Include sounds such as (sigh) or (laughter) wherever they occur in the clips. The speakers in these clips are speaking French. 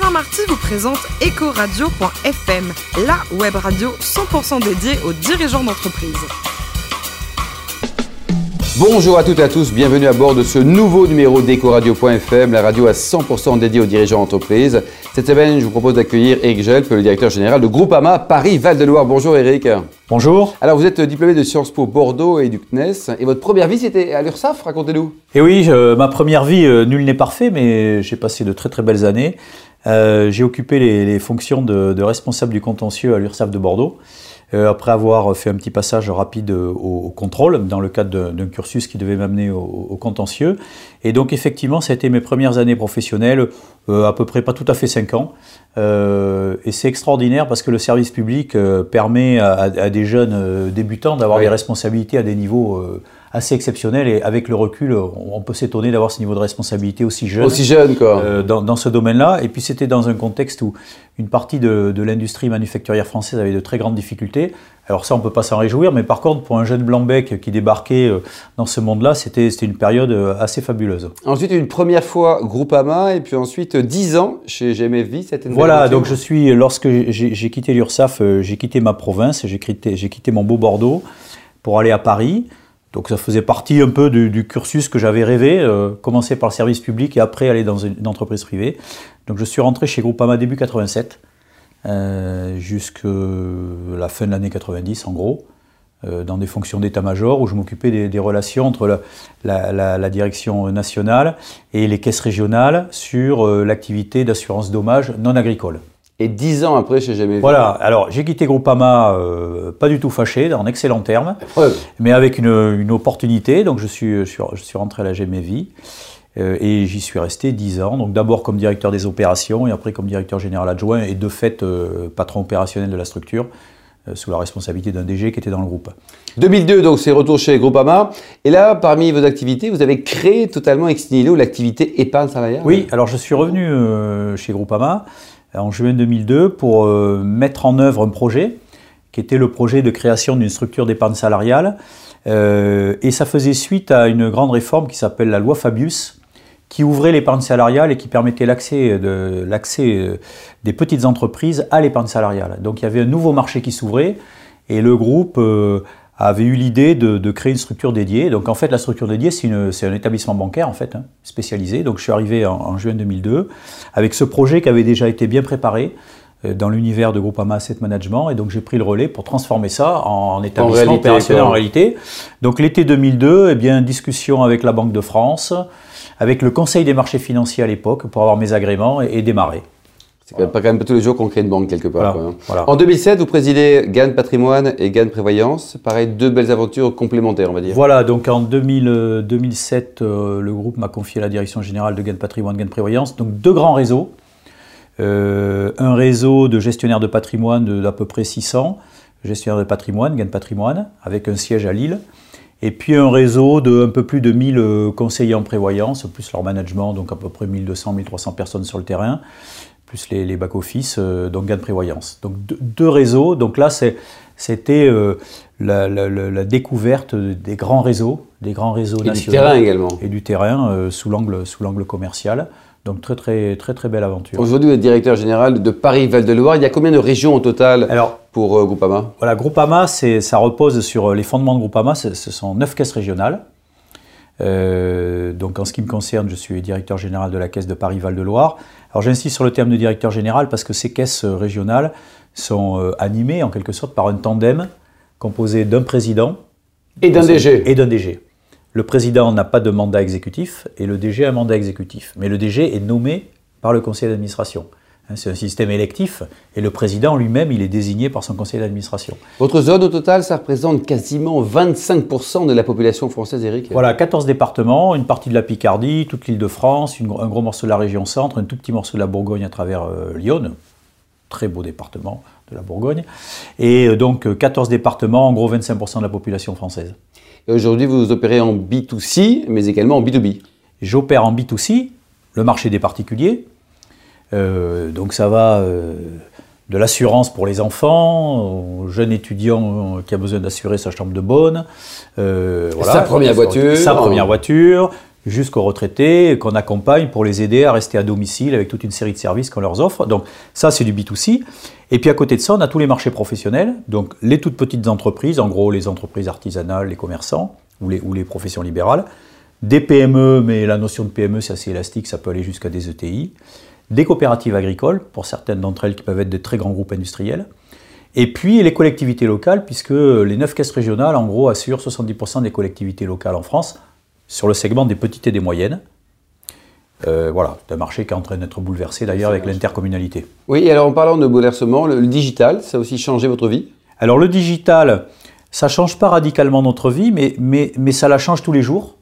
Alain Marty vous présente Ecoradio.fm, la web radio 100% dédiée aux dirigeants d'entreprise. Bonjour à toutes et à tous, bienvenue à bord de ce nouveau numéro d'Ecoradio.fm, la radio à 100% dédiée aux dirigeants d'entreprise. Cette semaine, je vous propose d'accueillir Eric Gelp, le directeur général de Groupama Paris-Val-de-Loire. Bonjour Eric. Bonjour. Alors vous êtes diplômé de Sciences Po Bordeaux et du CNES, et votre première vie c'était à l'URSSAF, racontez-nous. Eh oui, ma première vie, euh, nul n'est parfait, mais j'ai passé de très très belles années. Euh, j'ai occupé les, fonctions de, responsable du contentieux à l'URSSAF de Bordeaux. Euh, après avoir fait un petit passage rapide au, contrôle, dans le cadre d'un cursus qui devait m'amener au, contentieux. Et donc effectivement, ça a été mes premières années professionnelles, euh, à peu près pas tout à fait 5 ans. Euh, et c'est extraordinaire parce que le service public permet à, des jeunes débutants d'avoir des responsabilités à des niveaux assez exceptionnel et avec le recul, on peut s'étonner d'avoir ce niveau de responsabilité aussi jeune. Aussi jeune, quoi. Euh, dans, ce domaine-là. Et puis c'était dans un contexte où une partie de, l'industrie manufacturière française avait de très grandes difficultés. Alors ça, on ne peut pas s'en réjouir, mais par contre, pour un jeune blanc-bec qui débarquait euh, dans ce monde-là, c'était une période euh, assez fabuleuse. Ensuite, une première fois Groupama, et puis ensuite 10 ans chez GMFV, c'était Voilà, donc je suis, lorsque j'ai quitté l'URSSAF, j'ai quitté ma province, j'ai quitté, quitté mon beau Bordeaux pour aller à Paris. Donc ça faisait partie un peu du, cursus que j'avais rêvé, euh, commencer par le service public et après aller dans une, entreprise privée. Donc je suis rentré chez Groupama début 87, euh, jusqu'à la fin de l'année 90 en gros, euh, dans des fonctions d'état-major où je m'occupais des, relations entre la, direction nationale et les caisses régionales sur l'activité d'assurance dommage non agricole. Et dix ans après, jamais vu. Voilà, alors j'ai quitté Groupama, euh, pas du tout fâché, en excellents termes, mais avec une, opportunité. Donc je suis, je suis, rentré à la GMV euh, et j'y suis resté dix ans. Donc d'abord comme directeur des opérations et après comme directeur général adjoint et de fait euh, patron opérationnel de la structure sous la responsabilité d'un DG qui était dans le groupe. 2002, donc c'est retour chez Groupama. Et là, parmi vos activités, vous avez créé totalement ex nihilo l'activité épargne salariale. Oui, alors je suis revenu chez Groupama en juin 2002 pour euh, mettre en œuvre un projet qui était le projet de création d'une structure d'épargne salariale. Euh, et ça faisait suite à une grande réforme qui s'appelle la loi Fabius, qui ouvrait l'épargne salariale et qui permettait l'accès de, euh, des petites entreprises à l'épargne salariale. Donc il y avait un nouveau marché qui s'ouvrait et le groupe avait eu l'idée de, créer une structure dédiée. Donc en fait, la structure dédiée, c'est un établissement bancaire en fait, hein, spécialisé. Donc je suis arrivé en, juin 2002 avec ce projet qui avait déjà été bien préparé euh, dans l'univers de Groupama Asset Management. Et donc j'ai pris le relais pour transformer ça en, établissement opérationnel en réalité. Donc l'été 2002, eh bien, discussion avec la Banque de France, avec le Conseil des marchés financiers à l'époque pour avoir mes agréments et démarrer. C'est pas quand même pas tous les jours qu'on crée une banque quelque part. Hein. En 2007, vous présidez GAN Patrimoine et GAN Prévoyance. Pareil, deux belles aventures complémentaires, on va dire. Voilà, donc en 2007, euh, le groupe m'a confié la direction générale de GAN Patrimoine, GAN Prévoyance. Donc deux grands réseaux. Euh, un réseau de gestionnaires de patrimoine d'à peu près 600 gestionnaires de patrimoine, GAN Patrimoine, avec un siège à Lille. Et puis un réseau de un peu plus de 1000 euh, conseillers en prévoyance, plus leur management, donc à peu près 1200-1300 personnes sur le terrain plus les, back-office, euh, donc gain prévoyance. Donc deux, réseaux, donc là c'était euh, la, découverte des grands réseaux, des grands réseaux et nationaux. du terrain également. Et du terrain euh, sous l'angle commercial. Donc très très très très belle aventure. Aujourd'hui, vous êtes directeur général de Paris-Val-de-Loire. Il y a combien de régions au total Alors, pour Groupama? Voilà, Groupama, ça repose sur les fondements de Groupama. Ce sont neuf caisses régionales. Euh, donc en ce qui me concerne, je suis directeur général de la caisse de Paris-Val-de-Loire. Alors j'insiste sur le terme de directeur général parce que ces caisses régionales sont euh, animées en quelque sorte par un tandem composé d'un président et d'un DG. Et d'un DG. Le président n'a pas de mandat exécutif et le DG a un mandat exécutif. Mais le DG est nommé par le conseil d'administration. Hein, c'est un système électif et le président lui-même, il est désigné par son conseil d'administration. Votre zone au total, ça représente quasiment 25% de la population française, Eric Voilà, 14 départements, une partie de la Picardie, toute l'île de France, un gros morceau de la région centre, un tout petit morceau de la Bourgogne à travers euh, Lyon. Très beau département de la Bourgogne. Et euh, donc 14 départements, en gros 25% de la population française. Et aujourd'hui, vous opérez en B2C, mais également en B2B J'opère en B2C, le marché des particuliers, euh, donc ça va euh, de l'assurance pour les enfants, au jeune étudiant qui a besoin d'assurer sa chambre de bonne. Euh, sa première voiture. Sa première voiture, jusqu'aux retraités qu'on accompagne pour les aider à rester à domicile avec toute une série de services qu'on leur offre. Donc ça, c'est du B2C. Et puis à côté de ça, on a tous les marchés professionnels, donc les toutes petites entreprises, en gros les entreprises artisanales, les commerçants ou les, ou les professions libérales, des PME, mais la notion de PME c'est assez élastique, ça peut aller jusqu'à des ETI, des coopératives agricoles, pour certaines d'entre elles qui peuvent être de très grands groupes industriels, et puis les collectivités locales, puisque les neuf caisses régionales, en gros, assurent 70% des collectivités locales en France sur le segment des petites et des moyennes. Euh, voilà, c'est un marché qui est en train d'être bouleversé d'ailleurs avec l'intercommunalité. Oui, alors en parlant de bouleversement, le, digital, ça a aussi changé votre vie? Alors le digital, ça ne change pas radicalement notre vie, mais, mais, mais, ça la change tous les jours.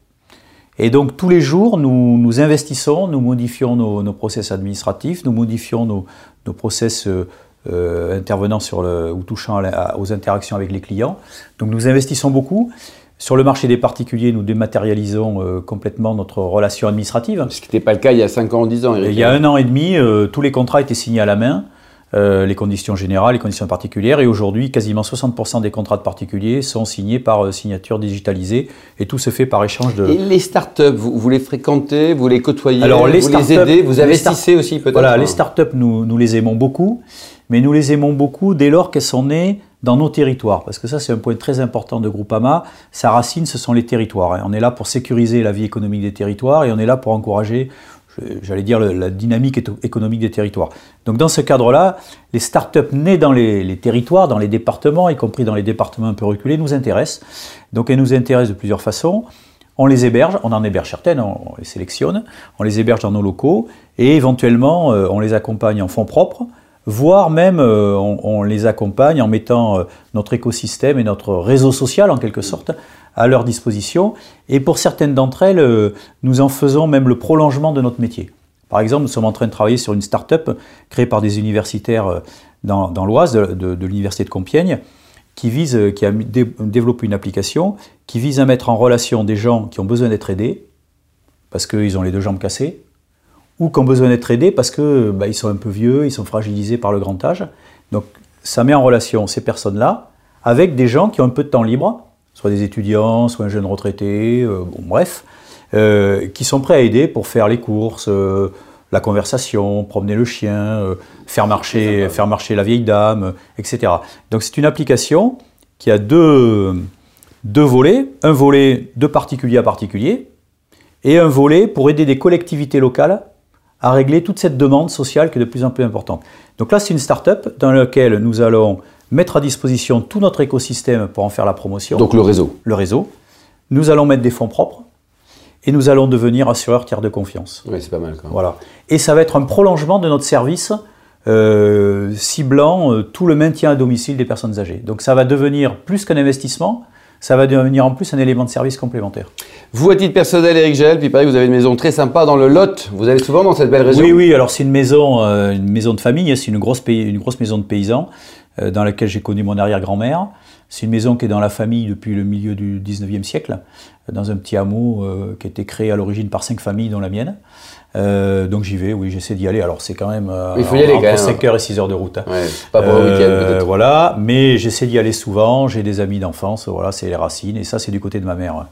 Et donc tous les jours, nous, nous investissons, nous modifions nos, nos, process administratifs, nous modifions nos, nos process euh, euh intervenant sur le, ou touchant aux interactions avec les clients. Donc nous investissons beaucoup. Sur le marché des particuliers, nous dématérialisons euh, complètement notre relation administrative. Ce qui n'était pas le cas il y a 5 ans, 10 ans. Eric. Il y a un an et demi, euh, tous les contrats étaient signés à la main, euh, les conditions générales, les conditions particulières, et aujourd'hui, quasiment 60% des contrats de particuliers sont signés par signature digitalisée, et tout se fait par échange de... Et les startups, vous, vous les fréquentez, vous les côtoyez, Alors, les vous les aidez, vous investissez aussi peut-être Voilà, les startups, nous, nous les aimons beaucoup, mais nous les aimons beaucoup dès lors qu'elles sont nées dans nos territoires, parce que ça c'est un point très important de Groupama, sa racine ce sont les territoires. Hein. On est là pour sécuriser la vie économique des territoires et on est là pour encourager, j'allais dire, la dynamique économique des territoires. Donc dans ce cadre-là, les startups nées dans les, territoires, dans les départements, y compris dans les départements un peu reculés, nous intéressent. Donc elles nous intéressent de plusieurs façons. On les héberge, on en héberge certaines, on les sélectionne, on les héberge dans nos locaux et éventuellement euh, on les accompagne en fonds propres voire même euh, on, les accompagne en mettant euh, notre écosystème et notre réseau social en quelque sorte à leur disposition. Et pour certaines d'entre elles, euh, nous en faisons même le prolongement de notre métier. Par exemple, nous sommes en train de travailler sur une start-up créée par des universitaires dans, l'Oise, de, l'université de Compiègne, qui, vise, qui a développé une application qui vise à mettre en relation des gens qui ont besoin d'être aidés, parce qu'ils ont les deux jambes cassées, ou qui ont besoin d'être aidés parce que bah, ils sont un peu vieux, ils sont fragilisés par le grand âge. Donc ça met en relation ces personnes-là avec des gens qui ont un peu de temps libre, soit des étudiants, soit un jeune retraité, euh, bon, bref, euh, qui sont prêts à aider pour faire les courses, euh, la conversation, promener le chien, faire, marcher, faire marcher la vieille dame, etc. Donc c'est une application qui a deux, deux volets, un volet de particulier à particulier, et un volet pour aider des collectivités locales à régler toute cette demande sociale qui est de plus en plus importante. Donc là, c'est une start-up dans laquelle nous allons mettre à disposition tout notre écosystème pour en faire la promotion. Donc le réseau. Le réseau. Nous allons mettre des fonds propres et nous allons devenir assureur tiers de confiance. Oui, c'est pas mal. Quand Voilà. Et ça va être un prolongement de notre service euh, ciblant euh, tout le maintien à domicile des personnes âgées. Donc ça va devenir plus qu'un investissement, ça va devenir en plus un élément de service complémentaire. Vous, à titre personnel, Eric Gel, puis pareil, vous avez une maison très sympa dans le Lot. Vous allez souvent dans cette belle région Oui, oui, alors c'est une maison, euh, une maison de famille, c'est une grosse, une grosse maison de paysans euh, dans laquelle j'ai connu mon arrière-grand-mère. C'est une maison qui est dans la famille depuis le milieu du 19e siècle, dans un petit hameau euh, qui a été créé à l'origine par cinq familles, dont la mienne. Euh, donc j'y vais, oui, j'essaie d'y aller. Alors c'est quand même euh, Il faut y aller, entre 5 heures et 6 heures de route. Hein. pas pour le week-end. Voilà, mais j'essaie d'y aller souvent. J'ai des amis d'enfance, voilà, c'est les racines. Et ça, c'est du côté de ma mère.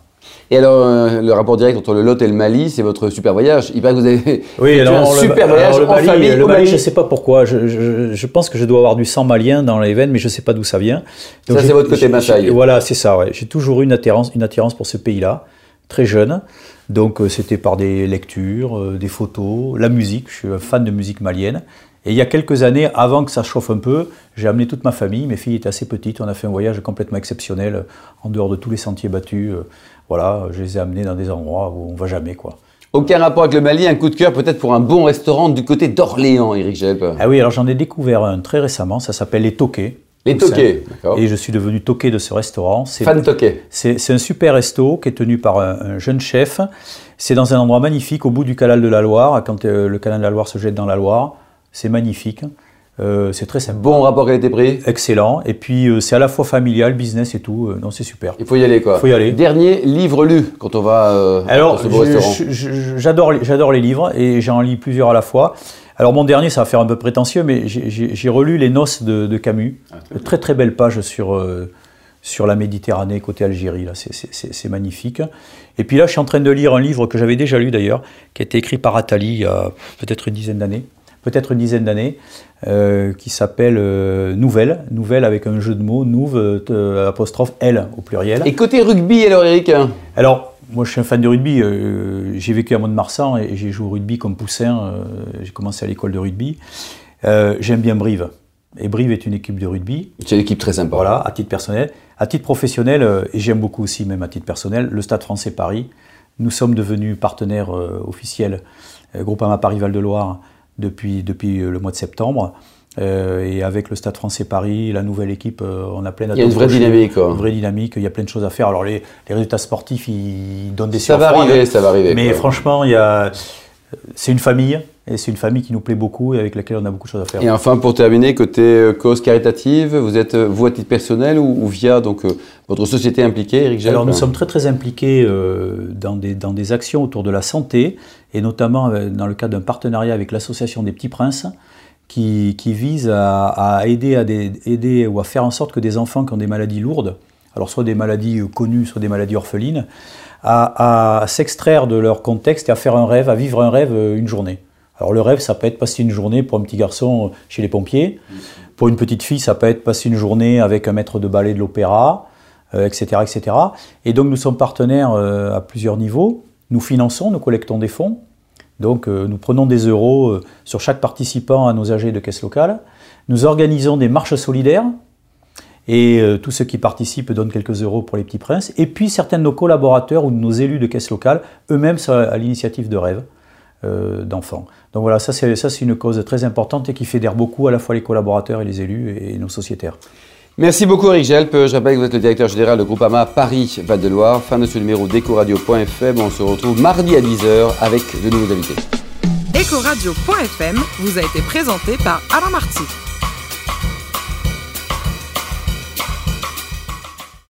Et alors, le rapport direct entre le Lot et le Mali, c'est votre super voyage. Il paraît que vous avez (laughs) oui, (laughs) alors, un super voyage le en Mali, famille. Le Mali, je ne sais pas pourquoi. Je, je, je, pense que je dois avoir du sang malien dans les veines, mais je ne sais pas d'où ça vient. Donc, ça, c'est votre côté Maasai. Voilà, c'est ça. Ouais. J'ai toujours eu une attirance, une attirance pour ce pays-là, très jeune. Donc euh, c'était par des lectures, euh, des photos, la musique. Je suis un fan de musique malienne. Et il y a quelques années, avant que ça chauffe un peu, j'ai amené toute ma famille. Mes filles étaient assez petites. On a fait un voyage complètement exceptionnel, en dehors de tous les sentiers battus. Euh, voilà, je les ai amenés dans des endroits où on va jamais, quoi. Aucun rapport avec le Mali, un coup de cœur peut-être pour un bon restaurant du côté d'Orléans, Eric Gelp. Ah oui, alors j'en ai découvert un très récemment, ça s'appelle Les Toquets. Les toquets, d'accord. Et je suis devenu toqué de ce restaurant. Fan toqué. C'est un super resto qui est tenu par un, jeune chef. C'est dans un endroit magnifique, au bout du canal de la Loire, quand euh, le canal de la Loire se jette dans la Loire. C'est magnifique. Euh, c'est très sympa. Bon rapport qualité-prix Excellent. Et puis euh, c'est à la fois familial, business et tout. non, c'est super. Il faut y aller quoi. Il faut y aller. Dernier livre lu quand on va Alors, ce beau restaurant. J'adore les livres et j'en lis plusieurs à la fois. Alors mon dernier, ça va faire un peu prétentieux, mais j'ai relu Les Noces de, Camus. Ah, très, très belle page sur, euh, sur la Méditerranée, côté Algérie. Là, c'est magnifique. Et puis là, je suis en train de lire un livre que j'avais déjà lu d'ailleurs, qui a été écrit par Attali il y a peut-être une dizaine d'années, peut-être une dizaine d'années, euh, qui s'appelle euh, Nouvelle, Nouvelle avec un jeu de mots, Nouve, euh, apostrophe L au pluriel. Et côté rugby, alors Eric? Alors, moi je suis un fan de rugby, j'ai vécu à Mont-de-Marsan et j'ai joué au rugby comme poussin, j'ai commencé à l'école de rugby. J'aime bien Brive. Et Brive est une équipe de rugby. C'est une équipe très sympa. Voilà, à titre personnel. À titre professionnel, et j'aime beaucoup aussi, même à titre personnel, le Stade français Paris. Nous sommes devenus partenaires officiels, Groupama Paris-Val de Loire, depuis, depuis le mois de septembre. Euh, et avec le Stade français Paris, la nouvelle équipe, euh, on a plein Il y a une vraie dynamique. Quoi. Une vraie dynamique, il y a plein de choses à faire. Alors les, les résultats sportifs, ils donnent des Ça va arriver, ça va arriver. Mais franchement, il y a, c'est une famille. Et c'est une famille qui nous plaît beaucoup et avec laquelle on a beaucoup de choses à faire. Et enfin, pour terminer, côté euh, cause caritative, vous êtes, vous à titre personnel ou, via donc, votre société impliquée, Eric Alors, nous sommes très très impliqués dans, des, dans des actions autour de la santé et notamment dans le cadre d'un partenariat avec l'Association des Petits Princes qui, vise à, aider, à aider ou à faire en sorte que des enfants qui ont des maladies lourdes, alors soit des maladies connues, soit des maladies orphelines, à, s'extraire de leur contexte et à faire un rêve, à vivre un rêve euh, une journée. Alors le rêve, ça peut être passer une journée pour un petit garçon chez les pompiers. Pour une petite fille, ça peut être passer une journée avec un maître de ballet de l'opéra, etc., euh, etc. Et donc nous sommes partenaires euh, à plusieurs niveaux. Nous finançons, nous collectons des fonds. Donc euh, nous prenons des euros euh, sur chaque participant à nos AG de caisse locale. Nous organisons des marches solidaires et euh, tous ceux qui participent donnent quelques euros pour les petits princes. Et puis certains de nos collaborateurs ou de nos élus de caisse locale, eux-mêmes sont à l'initiative de rêve d'enfants. Donc voilà, ça c'est une cause très importante et qui fédère beaucoup à la fois les collaborateurs et les élus et nos sociétaires. Merci beaucoup Eric Gelp. Je rappelle que vous êtes le directeur général de Groupama Paris-Val-de-Loire. Fin de ce numéro d'Ecoradio.fm. On se retrouve mardi à 10h avec de nouveaux invités. Ecoradio.fm vous a été présenté par Alain Marty.